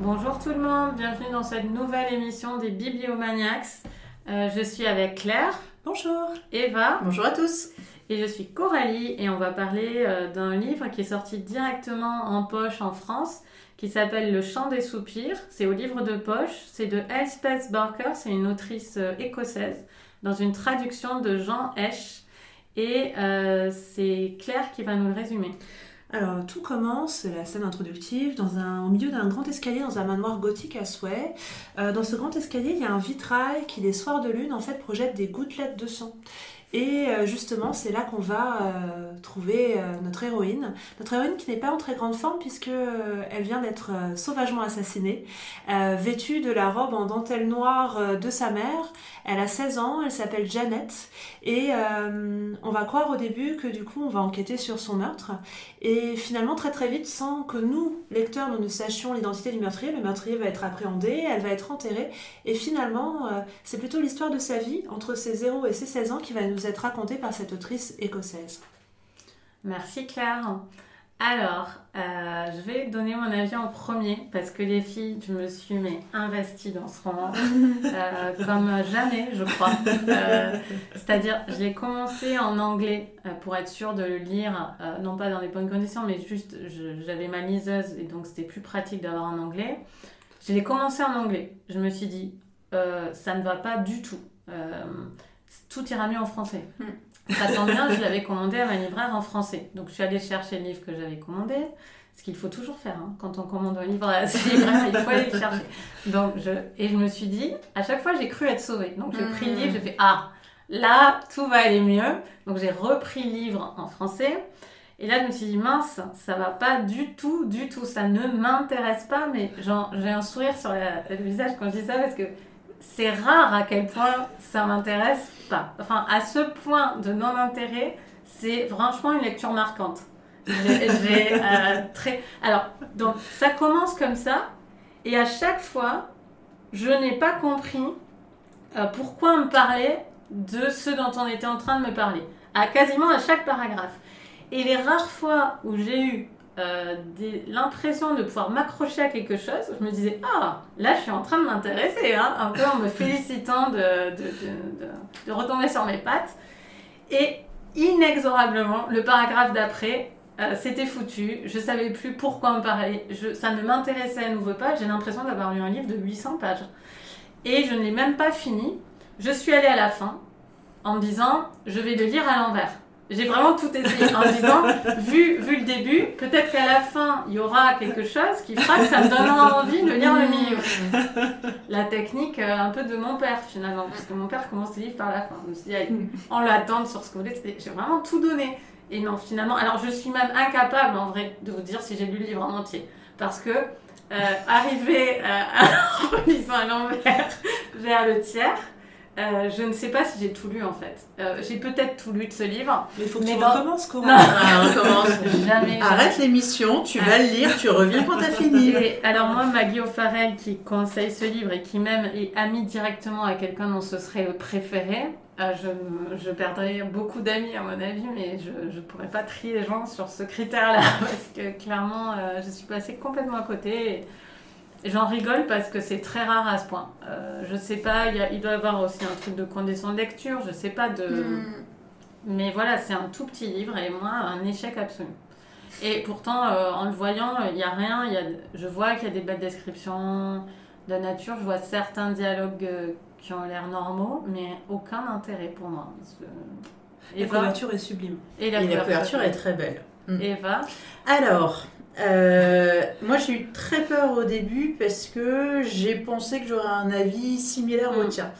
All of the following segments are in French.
Bonjour tout le monde, bienvenue dans cette nouvelle émission des Bibliomaniacs. Euh, je suis avec Claire. Bonjour. Eva. Bonjour à tous. Et je suis Coralie et on va parler euh, d'un livre qui est sorti directement en poche en France qui s'appelle Le chant des soupirs. C'est au livre de poche. C'est de Elspeth Barker, c'est une autrice euh, écossaise, dans une traduction de Jean Esch. Et c'est Claire qui va nous le résumer. Alors, tout commence, la scène introductive, dans un, au milieu d'un grand escalier dans un manoir gothique à souhait. Euh, dans ce grand escalier, il y a un vitrail qui, les soirs de lune, en fait, projette des gouttelettes de sang. Et euh, justement, c'est là qu'on va euh, trouver euh, notre héroïne. Notre héroïne qui n'est pas en très grande forme puisque elle vient d'être sauvagement assassinée, vêtue de la robe en dentelle noire de sa mère. Elle a 16 ans, elle s'appelle Janet et on va croire au début que du coup on va enquêter sur son meurtre. Et finalement, très très vite, sans que nous, lecteurs, nous ne sachions l'identité du meurtrier, le meurtrier va être appréhendé, elle va être enterrée. Et finalement, c'est plutôt l'histoire de sa vie entre ses 0 et ses 16 ans qui va nous nous être raconté par cette autrice écossaise. Merci Claire. Alors, euh, je vais donner mon avis en premier parce que les filles, je me suis mais investie dans ce roman euh, comme jamais, je crois. Euh, c'est-à-dire, je l'ai commencé en anglais pour être sûre de le lire, non pas dans les bonnes conditions, mais juste j'avais ma liseuse et donc c'était plus pratique d'avoir en anglais. Je l'ai commencé en anglais. Je me suis dit, ça ne va pas du tout tout ira mieux en français. Hmm. Ça tombe bien, je l'avais commandé à ma libraire en français. Donc je suis allée chercher le livre que j'avais commandé, ce qu'il faut toujours faire. Hein. Quand on commande un livre à sa libraire, il faut aller le chercher. Donc je, et je me suis dit, à chaque fois j'ai cru être sauvée. Donc j'ai pris le livre, j'ai fait Ah, là tout va aller mieux. Donc j'ai repris le livre en français. Et là, je me suis dit, mince, ça va pas du tout, du tout, ça ne m'intéresse pas, mais j'ai un sourire sur le visage quand je dis ça parce que c'est rare à quel point ça m'intéresse pas. Enfin, à ce point de non-intérêt, c'est franchement une lecture marquante. J'ai euh, très. Alors, donc ça commence comme ça, et à chaque fois, je n'ai pas compris euh, pourquoi on me parlait de ce dont on était en train de me parler, à quasiment à chaque paragraphe. Et les rares fois où j'ai eu euh, l'impression de pouvoir m'accrocher à quelque chose, je me disais, ah, là je suis en train de m'intéresser, hein, un peu en me félicitant de, retomber sur mes pattes. Et inexorablement, le paragraphe d'après, euh, c'était foutu, je savais plus pourquoi me parler, ça ne m'intéressait à nouveau pas, j'ai l'impression d'avoir lu un livre de 800 pages. Et je ne l'ai même pas fini, je suis allée à la fin en me disant, je vais le lire à l'envers. J'ai vraiment tout essayé en disant, vu, vu le début, peut-être qu'à la fin, il y aura quelque chose qui fera que ça me donnera envie de lire le milieu. La technique euh, un peu de mon père finalement, parce que mon pert commence ses livres par la fin. Je me suis dit, on l'attend sur ce voulez, j'ai vraiment tout donné. Et non, finalement, alors je suis même incapable en vrai de vous dire si j'ai lu le livre en entier. Parce que euh, arrivé euh, à, en lisant à l'envers vers le tiers, euh, je ne sais pas si j'ai tout lu en fait. Euh, j'ai peut-être tout lu de ce livre. Mais il faut que tu recommences comment ah, recommence. jamais. Arrête l'émission, tu vas le lire, tu reviens quand t'as fini. alors moi, Maggie O'Farrell qui conseille ce livre et qui même est amie directement à quelqu'un dont ce serait le préféré, euh, je, je, perdrais beaucoup d'amis à mon avis, mais je ne pourrais pas trier les gens sur ce critère-là parce que clairement, je suis passée complètement à côté. Et, J'en rigole parce que c'est très rare à ce point. Euh, je sais pas, il doit y avoir aussi un truc de condition de lecture, je sais pas de. Hmm. Mais voilà, c'est un tout petit livre et moi, un échec absolu. Et pourtant, euh, en le voyant, il n'y a rien. Y a, je vois qu'il y a des belles descriptions de nature, je vois certains dialogues euh, qui ont l'air normaux, mais aucun intérêt pour moi. la couverture est sublime. Et la, couverture, est très belle. Eva Alors, euh, moi, j'ai eu très peur au début parce que j'ai pensé que j'aurais un avis similaire au mm. tien.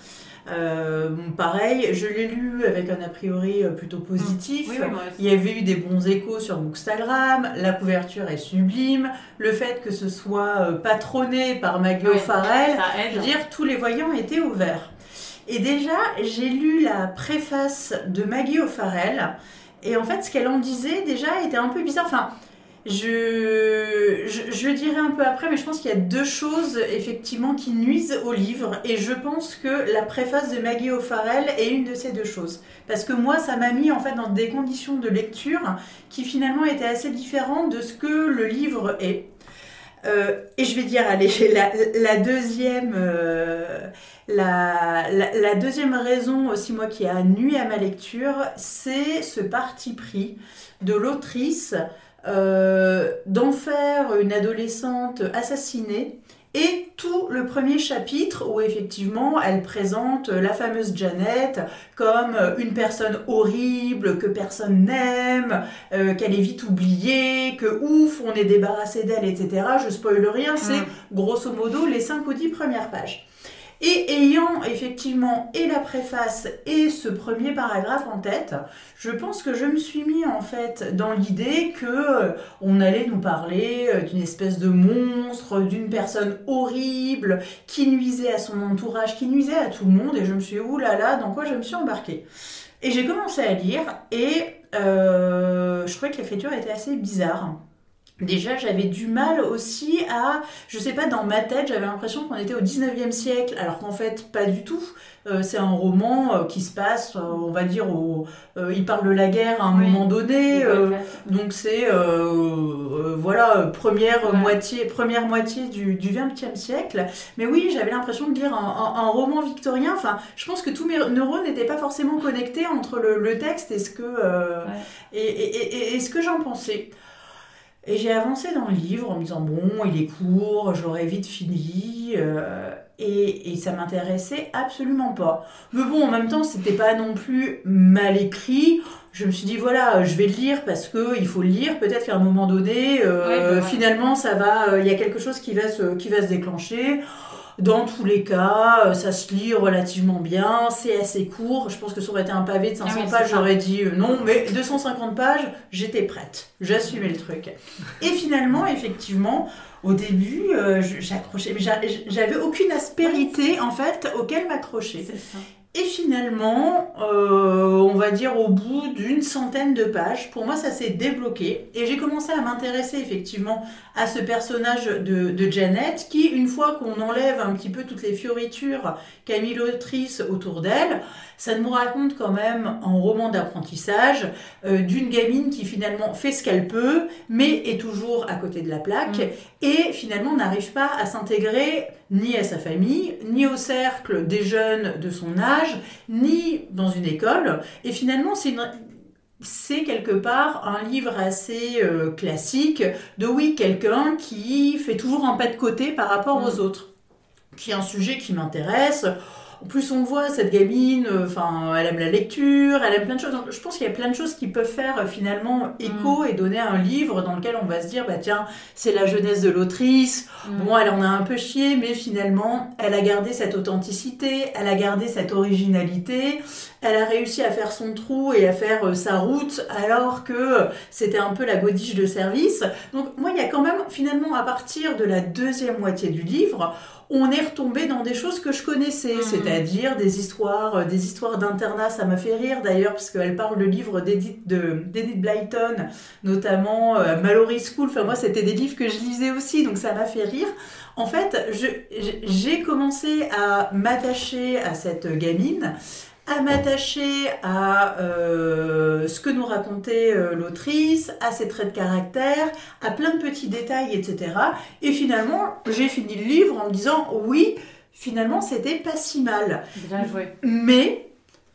Euh, pareil, je l'ai lu avec un a priori euh, plutôt positif. Mm. Il y avait eu des bons échos sur Bookstagram. La couverture est sublime. Le fait que ce soit patronné par Maggie O'Farrell, je veux dire, tous les voyants étaient ouverts. Et déjà, j'ai lu la préface de Maggie O'Farrell. Et en fait, ce qu'elle en disait déjà était un peu bizarre. Enfin, je, je, dirai un peu après, mais je pense qu'il y a deux choses effectivement qui nuisent au livre, et je pense que la préface de Maggie O'Farrell est une de ces deux choses. Parce que moi, ça m'a mis en fait dans des conditions de lecture qui finalement étaient assez différentes de ce que le livre est. Euh, et je vais dire, allez, la, deuxième, euh, la deuxième raison aussi, moi, qui a nuit à ma lecture, c'est ce parti pris de l'autrice euh, d'en faire une adolescente assassinée. Et tout le premier chapitre où effectivement elle présente la fameuse Janet comme une personne horrible que personne n'aime, euh, qu'elle est vite oubliée, que ouf, on est débarrassé d'elle, etc. Je spoil rien, c'est Mm. grosso modo les 5 ou 10 premières pages. Et ayant effectivement et la préface et ce premier paragraphe en tête, je pense que je me suis mis en fait dans l'idée que euh, on allait nous parler euh, d'une espèce de monstre, d'une personne horrible qui nuisait à son entourage, qui nuisait à tout le monde. Et je me suis dit, oulala, là là, dans quoi je me suis embarquée Et j'ai commencé à lire et euh, je trouvais que l'écriture était assez bizarre. Déjà, j'avais du mal aussi à, je sais pas, dans ma tête, j'avais l'impression qu'on était au 19e siècle, alors qu'en fait, pas du tout. Euh, c'est un roman euh, qui se passe, euh, on va dire, au, il parle de la guerre à un Oui. moment donné. donc c'est, voilà, première, Ouais. moitié, première moitié du, du 20e siècle. Mais oui, j'avais l'impression de lire un, un- un roman victorien. Enfin, je pense que tous mes neurones n'étaient pas forcément connectés entre le, le texte et ce que, Ouais. et, et- et- et ce que j'en pensais. Et j'ai avancé dans le livre en me disant bon, il est court, j'aurai vite fini. euh, et, et ça m'intéressait absolument pas. Mais bon, en même temps, c'était pas non plus mal écrit. Je me suis dit voilà, je vais le lire parce que il faut le lire. Peut-être qu'à un moment donné, euh, Ouais, bah ouais. finalement, ça va. euh, Il y a quelque chose qui va se, qui va se déclencher. Dans tous les cas, euh, ça se lit relativement bien, c'est assez court. Je pense que ça aurait été un pavé de 500 Ah oui, pages, j'aurais dit euh, non, mais 250 pages, j'étais prête. J'assumais le truc. Et finalement, effectivement, au début, euh, j'accrochais, mais j'a- j'avais aucune aspérité en fait auquel m'accrocher. Et finalement, euh, on va dire au bout d'une centaine de pages, pour moi ça s'est débloqué et j'ai commencé à m'intéresser effectivement à ce personnage de, de Janet qui, une fois qu'on enlève un petit peu toutes les fioritures qu'a mis l'autrice autour d'elle, ça nous raconte quand même un roman d'apprentissage euh, d'une gamine qui finalement fait ce qu'elle peut, mais est toujours à côté de la plaque Mm. et finalement n'arrive pas à s'intégrer ni à sa famille, ni au cercle des jeunes de son âge, ni dans une école. Et finalement, c'est une- c'est quelque part un livre assez euh, classique de oui, quelqu'un qui fait toujours un pas de côté par rapport Mm. aux autres, qui est un sujet qui m'intéresse. En plus, on le voit, cette gamine, euh, enfin, elle aime la lecture, elle aime plein de choses. Donc, je pense qu'il y a plein de choses qui peuvent faire euh, finalement écho et donner un livre dans lequel on va se dire, bah tiens, c'est la jeunesse de l'autrice. Mm. Bon, elle en a un peu chié, mais finalement, elle a gardé cette authenticité, elle a gardé cette originalité, elle a réussi à faire son trou et à faire euh, sa route, alors que c'était un peu la godiche de service. Donc, moi, il y a quand même, finalement, à partir de la deuxième moitié du livre, on est retombé dans des choses que je connaissais, Mhm. c'est-à-dire des histoires, euh, des histoires d'internat. Ça m'a fait rire d'ailleurs, parce qu'elle parle de livres d'Edith, de, d'Edith Blyton, notamment euh, Mallory School. Enfin, moi, c'était des livres que je lisais aussi, donc ça m'a fait rire. En fait, j'ai commencé à m'attacher à cette gamine, à m'attacher à euh, ce que nous racontait euh, l'autrice, à ses traits de caractère, à plein de petits détails, etc. Et finalement, j'ai fini le livre en me disant oui, finalement, c'était pas si mal. Bien joué. Mais,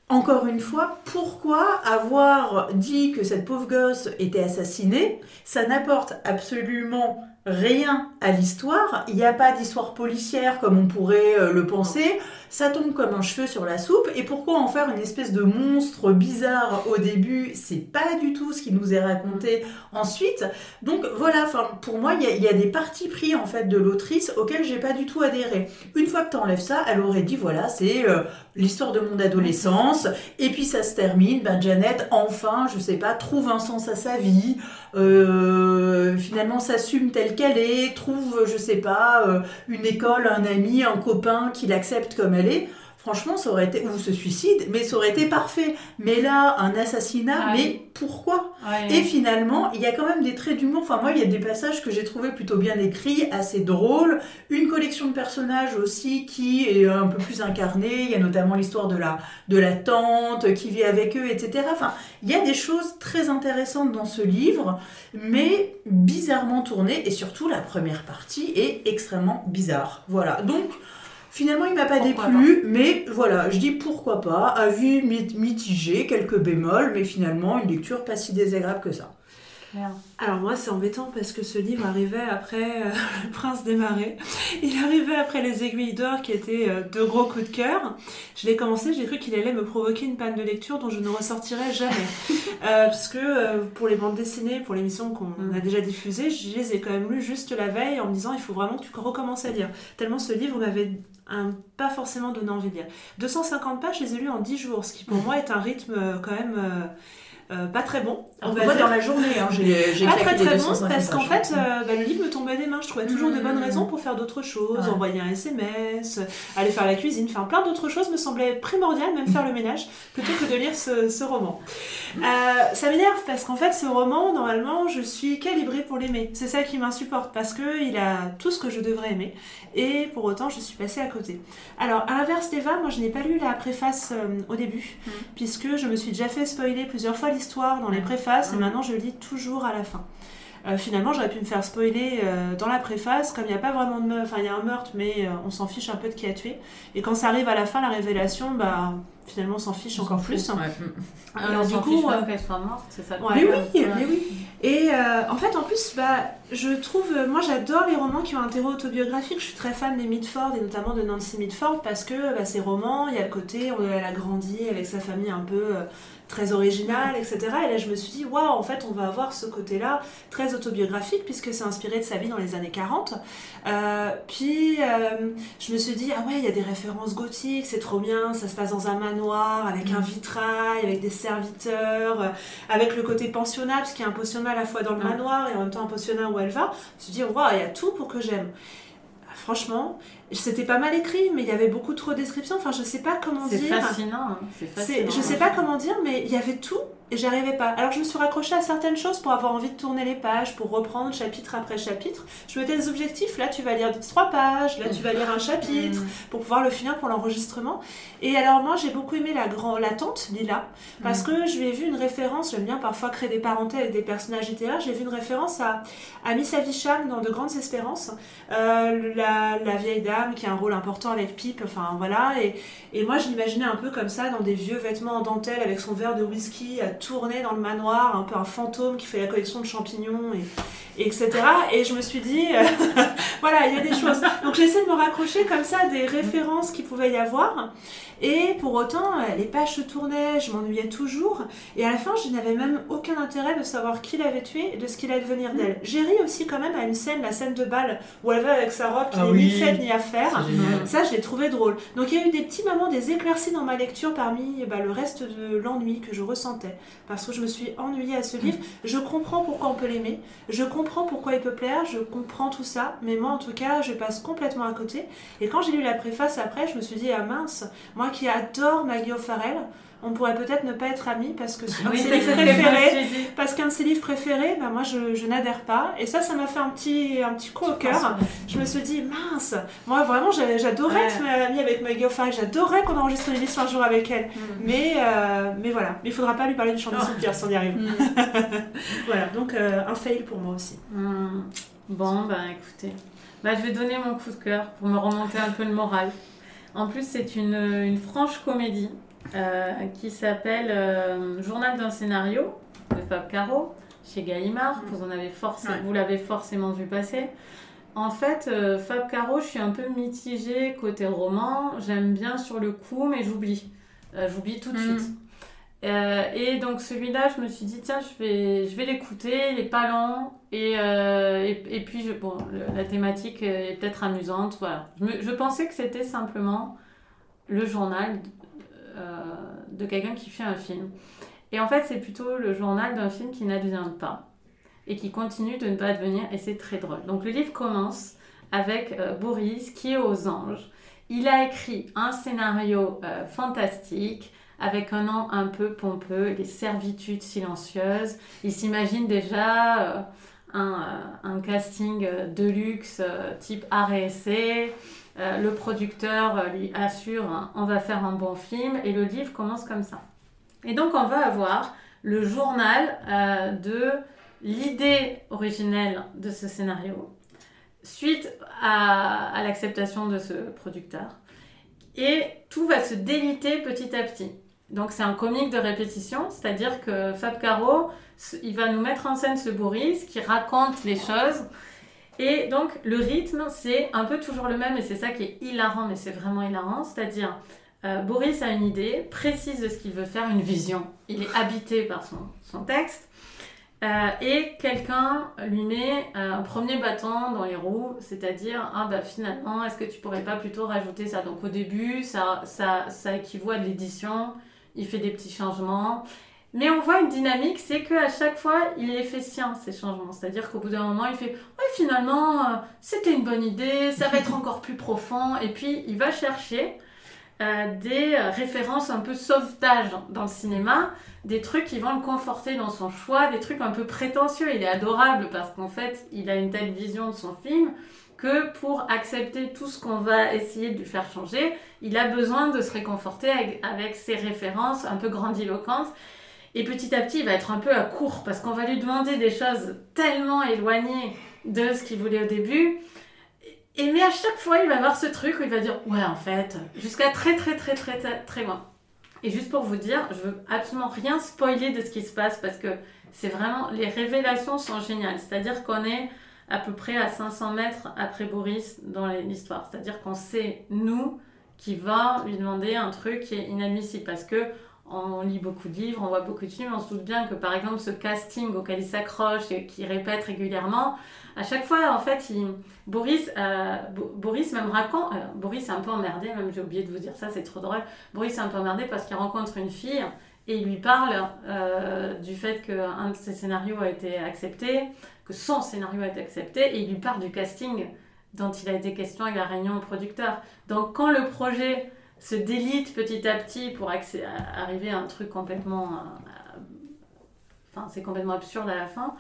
encore une fois, pourquoi avoir dit que cette pauvre gosse était assassinée? Ça n'apporte absolument rien à l'histoire. Il n'y a pas d'histoire policière comme on pourrait euh, le penser. Ça tombe comme un cheveu sur la soupe. Et pourquoi en faire une espèce de monstre bizarre au début? C'est pas du tout ce qui nous est raconté ensuite. Donc voilà, pour moi, il y, a- des partis pris en fait de l'autrice auxquels j'ai pas du tout adhéré. Une fois que tu enlèves ça, elle aurait dit voilà, c'est euh, l'histoire de mon adolescence. Et puis ça se termine, ben Janet, enfin, je sais pas, trouve un sens à sa vie, euh, finalement s'assume telle qu'elle est, trouve, je sais pas, euh, une école, un ami, un copain qui l'accepte comme elle est. franchement, ça aurait été, ou se suicide, mais ça aurait été parfait. Mais là, un assassinat, mais pourquoi? Et finalement, il y a quand même des traits d'humour. Enfin, moi, il y a des passages que j'ai trouvé plutôt bien écrits, assez drôles. Une collection de personnages aussi qui est un peu plus incarnée. Il y a notamment l'histoire de la, de la tante qui vit avec eux, etc. Enfin, il y a des choses très intéressantes dans ce livre, mais bizarrement tournées. Et surtout, la première partie est extrêmement bizarre. Voilà. Donc, Finalement, il m'a pas Pourquoi déplu, mais voilà, je dis pourquoi pas. Avis mit- mitigé, quelques bémols, mais finalement, une lecture pas si désagréable que ça. Alors moi c'est embêtant parce que ce livre arrivait après euh, Le Prince des Marais. Il arrivait après Les Aiguilles d'Or qui étaient euh, deux gros coups de cœur. Je l'ai commencé, j'ai cru qu'il allait me provoquer une panne de lecture dont je ne ressortirai jamais. Euh, puisque euh, pour les bandes dessinées, pour l'émission qu'on Mm. a déjà diffusée, je les ai quand même lues juste la veille en me disant il faut vraiment que tu recommences à lire. Tellement ce livre m'avait un- pas forcément donné envie de lire. 250 pages, je les ai lues en 10 jours, ce qui pour moi est un rythme quand même euh, pas très bon. on va Moi, dire. dans la journée, hein, j'ai Pas très très bon 250 parce qu'en fait euh, bah, le livre me tombait des mains. Je trouvais toujours de bonnes Mm. raisons pour faire d'autres choses, Ouais. envoyer un SMS, aller faire la cuisine, enfin plein d'autres choses me semblait primordial, même faire le ménage, plutôt que de lire ce, ce roman. Euh, ça m'énerve parce qu'en fait ce roman, normalement, je suis calibrée pour l'aimer. C'est ça qui m'insupporte parce que il a tout ce que je devrais aimer et pour autant je suis passée à côté. Alors à l'inverse d'Eva, moi je n'ai pas lu la préface euh, au début Mm. puisque je me suis déjà fait spoiler plusieurs fois l'histoire dans les Mm. préfaces et Mm. maintenant je lis toujours à la fin. Euh, finalement, j'aurais pu me faire spoiler euh, dans la préface, comme il n'y a pas vraiment de meurtre, enfin il y a un meurtre, mais euh, on s'en fiche un peu de qui a tué. Et quand ça arrive à la fin, la révélation, bah finalement on s'en fiche On encore plus. fout. Ouais. Et on du coup, qu'elle soit morte, c'est ça le Ouais. Mais oui, mais oui. et en fait, en plus, bah, je trouve, moi j'adore les romans qui ont un terreau autobiographique. Je suis très fan des Mitford et notamment de Nancy Mitford parce que bah, ces romans, il y a le côté, on, elle a grandi avec sa famille un peu très originale, etc. Et là, je me suis dit, waouh, en fait, on va avoir ce côté-là très autobiographique puisque c'est inspiré de sa vie dans les années 40. Euh, puis, euh, je me suis dit, ah ouais, il y a des références gothiques, c'est trop bien, ça se passe dans un manoir avec un vitrail, avec des serviteurs. euh, avec le côté pensionnat, parce qu'il y a un pensionnat à la fois dans le Mm. manoir et en même temps un pensionnat où elle va, je me suis dit, waouh, il y a tout pour que j'aime. Franchement, c'était pas mal écrit, mais il y avait beaucoup trop de descriptions. Enfin, je sais pas comment C'est dire. fascinant. hein, C'est C'est- fascinant. je sais pas comment dire, mais il y avait tout et j'arrivais pas. Alors je me suis raccrochée à certaines choses pour avoir envie de tourner les pages, pour reprendre chapitre après chapitre. Je mettais des objectifs. Là, tu vas lire trois pages. Là, tu vas lire un chapitre Mm. pour pouvoir le finir pour l'enregistrement. Et alors moi j'ai beaucoup aimé la grand la tante Lila parce que je lui ai vu une référence, j'aime bien parfois créer des parentés avec des personnages littéraires, j'ai vu une référence à, à Miss Havisham dans De Grandes Espérances, euh, la, la vieille dame qui a un rôle important avec Pipe, enfin voilà, et, et moi je l'imaginais un peu comme ça dans des vieux vêtements en dentelle avec son verre de whisky à tourner dans le manoir, un peu un fantôme qui fait la collection de champignons etc. Et je me suis dit, euh, voilà, il y a des choses. Donc j'essaie de me raccrocher comme ça à des références qui pouvaient y avoir. Et pour autant, euh, les pages se tournaient, je m'ennuyais toujours. Et à la fin, je n'avais même aucun intérêt de savoir qui l'avait tué et de ce qu'il allait devenir d'elle. J'ai ri aussi quand même à une scène, la scène de bal, où elle va avec sa robe qui Ah n'est oui. ni faite ni à faire. Ça, je l'ai trouvé drôle. Donc il y a eu des petits moments, des éclaircies dans ma lecture parmi bah, le reste de l'ennui que je ressentais. Parce que je me suis ennuyée à ce livre. Je comprends pourquoi on peut l'aimer. Je comprends pourquoi il peut plaire. Je comprends tout ça. Mais moi, en tout cas, je passe complètement à côté. Et quand j'ai lu la préface après, je me suis dit, ah mince, moi qui adore Maggie O'Farrell, on pourrait peut-être ne pas être amis parce que c'est un de ses livres préférés. Parce qu'un de ses livres préférés, bah, moi je, je n'adhère pas. Et ça, ça m'a fait un petit, un petit coup au cœur. Je me suis dit, mince, moi vraiment j'a- j'adorais Ouais. être amie avec Maggie O'Farrell, j'adorais qu'on enregistre une émission un jour avec elle. Mm. Mais, euh, mais voilà, il faudra pas lui parler du chant Oh. soupirs si on y arrive. Mm. Voilà, donc euh, un fail pour moi aussi. Hmm. Bon, bah écoutez, bah, je vais donner mon coup de cœur pour me remonter un peu le moral. En plus, c'est une, une franche comédie euh, qui s'appelle euh, Journal d'un scénario de Fab Caro chez Gallimard. Vous, en avez forcé- Ouais. vous l'avez forcément vu passer. En fait, euh, Fab Caro, je suis un peu mitigée côté roman. J'aime bien sur le coup, mais j'oublie. J'oublie tout de Mm. suite. Et donc celui-là, je me suis dit, tiens, je vais, je vais l'écouter, il est pas lent. Et, et, et puis, je, bon, le- la thématique est peut-être amusante. Voilà. Je, me- je pensais que c'était simplement le journal de quelqu'un qui fait un film. Et en fait, c'est plutôt le journal d'un film qui n'advient pas et qui continue de ne pas advenir. Et c'est très drôle. Donc le livre commence avec euh, Boris qui est aux anges. Il a écrit un scénario euh, fantastique avec un nom un peu pompeux, les servitudes silencieuses. Il s'imagine déjà euh, un, euh, un, casting de luxe type R&C. le producteur lui assure hein, on va faire un bon film et le livre commence comme ça. Et donc on va avoir le journal de l'idée originelle de ce scénario suite à, à l'acceptation de ce producteur. Et tout va se déliter petit à petit. Donc c'est un comique de répétition, c'est-à-dire que Fab Caro, il va nous mettre en scène ce Boris qui raconte les choses. Et donc le rythme, c'est un peu toujours le même et c'est ça qui est hilarant, mais c'est vraiment hilarant. C'est-à-dire, euh, Boris a une idée précise de ce qu'il veut faire, une vision. Il est habité par son, texte. Euh, et quelqu'un lui met euh, un premier bâton dans les roues, c'est-à-dire, ah bah finalement, est-ce que tu pourrais pas plutôt rajouter ça? Donc au début, ça, ça, ça équivaut à de l'édition, il fait des petits changements. Mais on voit une dynamique, c'est qu'à chaque fois, il les fait sien, ces changements. C'est-à-dire qu'au bout d'un moment, il fait Ouais, finalement, euh, c'était une bonne idée, ça va être encore plus profond. Et puis, il va chercher euh, des références un peu sauvetage dans le cinéma, des trucs qui vont le conforter dans son choix, des trucs un peu prétentieux. Il est adorable parce qu'en fait, il a une telle vision de son film que pour accepter tout ce qu'on va essayer de lui faire changer, il a besoin de se réconforter avec, ses références un peu grandiloquentes. Et petit à petit, il va être un peu à court parce qu'on va lui demander des choses tellement éloignées de ce qu'il voulait au début et mais à chaque fois, il va avoir ce truc où il va dire ouais en fait, jusqu'à très très très très très très loin. Et juste pour vous dire, je veux absolument rien spoiler de ce qui se passe parce que c'est vraiment les révélations sont géniales. C'est-à-dire qu'on est à peu près à 500 mètres après Boris dans l'histoire. C'est-à-dire qu'on sait nous qui va lui demander un truc qui est inadmissible parce que on lit beaucoup de livres, on voit beaucoup de films, on se doute bien que par exemple ce casting auquel il s'accroche et qu'il répète régulièrement, à chaque fois en fait, Boris, euh, Boris même raconte, euh, Boris est un peu emmerdé, même j'ai oublié de vous dire ça, c'est trop drôle, Boris est un peu emmerdé parce qu'il rencontre une fille et il lui parle euh, du fait qu'un de ses scénarios a été accepté, que son scénario a été accepté et il lui parle du casting dont il a été question à la réunion producteur. Donc quand le projet se délite petit à petit pour arriver à un truc complètement. Euh, enfin, c'est complètement absurde à la fin.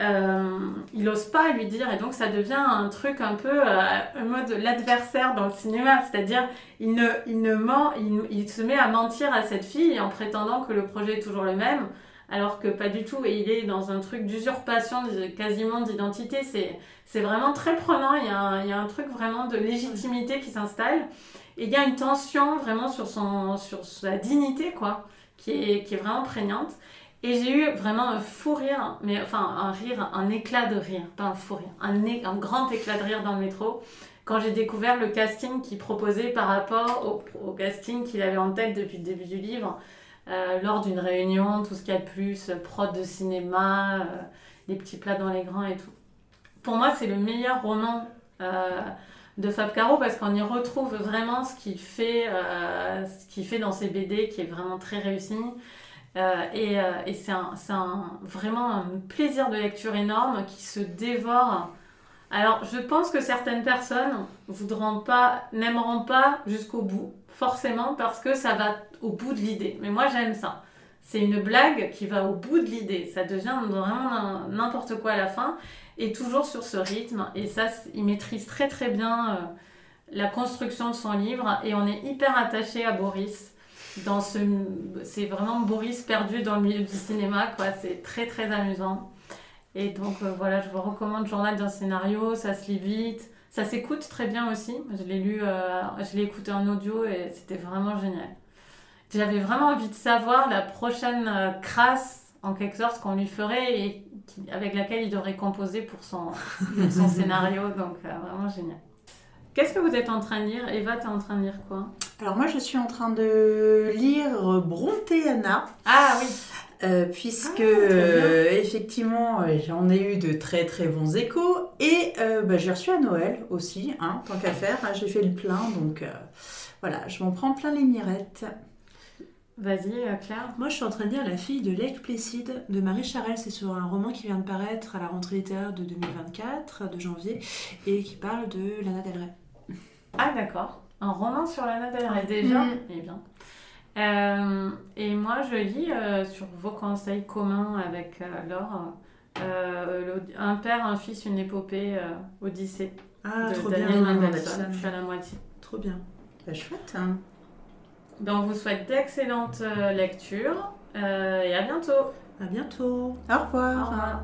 Euh, il n'ose pas lui dire et donc ça devient un truc un peu euh, un mode l'adversaire dans le cinéma c'est-à-dire il ne, il ne ment il, il, se met à mentir à cette fille en prétendant que le projet est toujours le même alors que pas du tout et il est dans un truc d'usurpation quasiment d'identité c'est, c'est vraiment très prenant il y, a il y a un truc vraiment de légitimité qui s'installe il y a une tension vraiment sur, son, sur sa dignité, quoi, qui est, qui est vraiment prégnante. Et j'ai eu vraiment un fou rire, mais enfin un rire, un éclat de rire, pas un fou rire, un, un grand éclat de rire dans le métro quand j'ai découvert le casting qu'il proposait par rapport au, casting qu'il avait en tête depuis le début du livre, euh, lors d'une réunion, tout ce qu'il y a de plus, prod de cinéma, euh, les petits plats dans les grands et tout. Pour moi, c'est le meilleur roman euh, de Fab Caro parce qu'on y retrouve vraiment ce qu'il fait, euh, ce fait dans ses BD qui est vraiment très réussi. Euh, et, euh, et c'est vraiment un plaisir de lecture énorme qui se dévore. Alors, je pense que certaines personnes voudront pas, n'aimeront pas jusqu'au bout, forcément, parce que ça va au bout de l'idée. Mais moi, j'aime ça. C'est une blague qui va au bout de l'idée. Ça devient vraiment n'importe quoi à la fin et toujours sur ce rythme. Et ça, il maîtrise très très bien euh, la construction de son livre et on est hyper attaché à Boris. Dans ce, c'est vraiment Boris perdu dans le milieu du cinéma, quoi. C'est très très amusant. Et donc euh, voilà, je vous recommande Journal d'un scénario, ça se lit vite, ça s'écoute très bien aussi. Je l'ai lu, euh, je l'ai écouté en audio et c'était vraiment génial. J'avais vraiment envie de savoir la prochaine crasse en quelque sorte qu'on lui ferait et avec laquelle il devrait composer pour son, son scénario. Donc, euh, vraiment génial. Qu'est-ce que vous êtes en train de lire? Eva, tu es en train de lire quoi? Alors, moi, je suis en train de lire Brontéana. Ah oui euh, puisque ah, euh, effectivement j'en ai eu de très très bons échos et bah, j'ai reçu à Noël aussi, hein, tant qu'à faire, j'ai fait le plein donc voilà, je m'en prends plein les mirettes. Vas-y, euh, Claire. Moi, je suis en train de lire La fille de Lake Placid de Marie Charel. C'est sur un roman qui vient de paraître à la rentrée littéraire de 2024, de janvier, et qui parle de Lana Del Rey. Ah, d'accord. Un roman sur Lana Del Rey déjà Mhm. Eh bien. Euh, et moi, je lis euh, sur vos conseils communs avec euh, Laure euh, le- Un père, un fils, une épopée, euh, Odyssée Ah, de trop Daniel bien. Je suis à la moitié. Trop bien. Bah, chouette. hein. Ben, on vous souhaite d'excellentes euh, lectures euh, et à bientôt. À bientôt. Au revoir. Au revoir.